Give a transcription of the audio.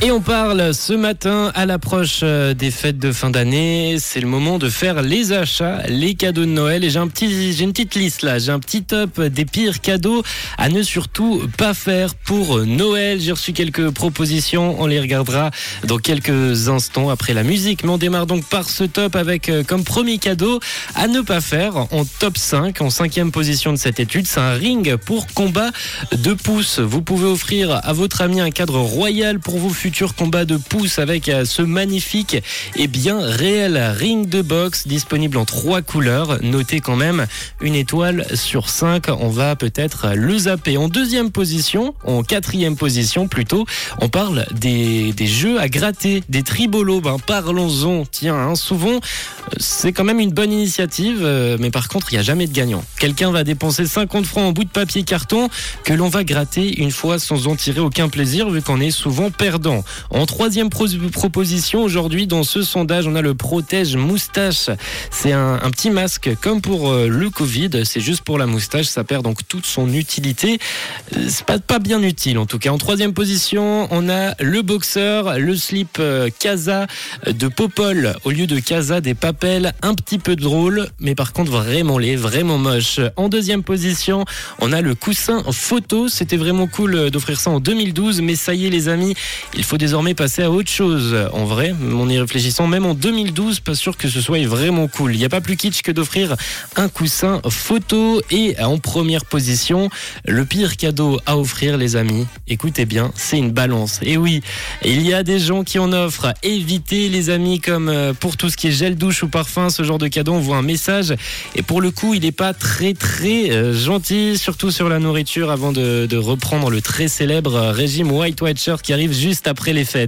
Et on parle ce matin à l'approche euh, des fêtes de fin d'année. C'est le moment de faire les achats, les cadeaux de Noël. Et j'ai un petit, j'ai une petite liste là. J'ai un petit top des pires cadeaux à ne surtout pas faire pour Noël. J'ai reçu quelques propositions. On les regardera dans quelques instants après la musique. Mais on démarre donc par ce top avec euh, comme premier cadeau à ne pas faire en top 5, en cinquième position de cette étude. C'est un ring pour combat de pouces. Vous pouvez offrir à votre ami un cadre royal pour vos futurs combats de pouces avec euh, ce magnifique et bien réel ring de boxe disponible en trois couleurs. Notez quand même une étoile sur 5. On va peut-être le zapper. En deuxième position, en quatrième position plutôt, on parle des, des jeux à gratter, des tribolos. Ben, parlons-en. Tiens, hein, souvent, c'est quand même une bonne initiative, euh, mais par contre, il n'y a jamais de gagnant. Quelqu'un va dépenser 50 francs en bout de papier carton que l'on va gratter une fois sans en tirer aucun plaisir, vu qu'on est souvent perdant. En troisième proposition, aujourd'hui, dans ce sondage, on a le protège moustache. C'est un, petit masque comme pour euh, le Covid. C'est juste pour la moustache. Ça perd donc toute son utilité. Euh, c'est pas, pas bien utile, en tout cas. En troisième position, on a le boxeur, le slip Casa de Popol au lieu de Casa des papes un petit peu drôle, mais par contre vraiment laid, vraiment moche. En deuxième position, on a le coussin photo. C'était vraiment cool d'offrir ça en 2012, mais ça y est les amis, il faut désormais passer à autre chose. En vrai, en y réfléchissant, même en 2012, pas sûr que ce soit vraiment cool. Il n'y a pas plus kitsch que d'offrir un coussin photo. Et en première position, le pire cadeau à offrir les amis, écoutez bien, c'est une balance. Et oui, il y a des gens qui en offrent. Évitez les amis comme euh, pour tout ce qui est gel douche ou parfum, ce genre de cadeau, on voit un message. Et pour le coup, il n'est pas très très euh, gentil, surtout sur la nourriture, avant de, reprendre le très célèbre régime White Shirt qui arrive juste après les fêtes.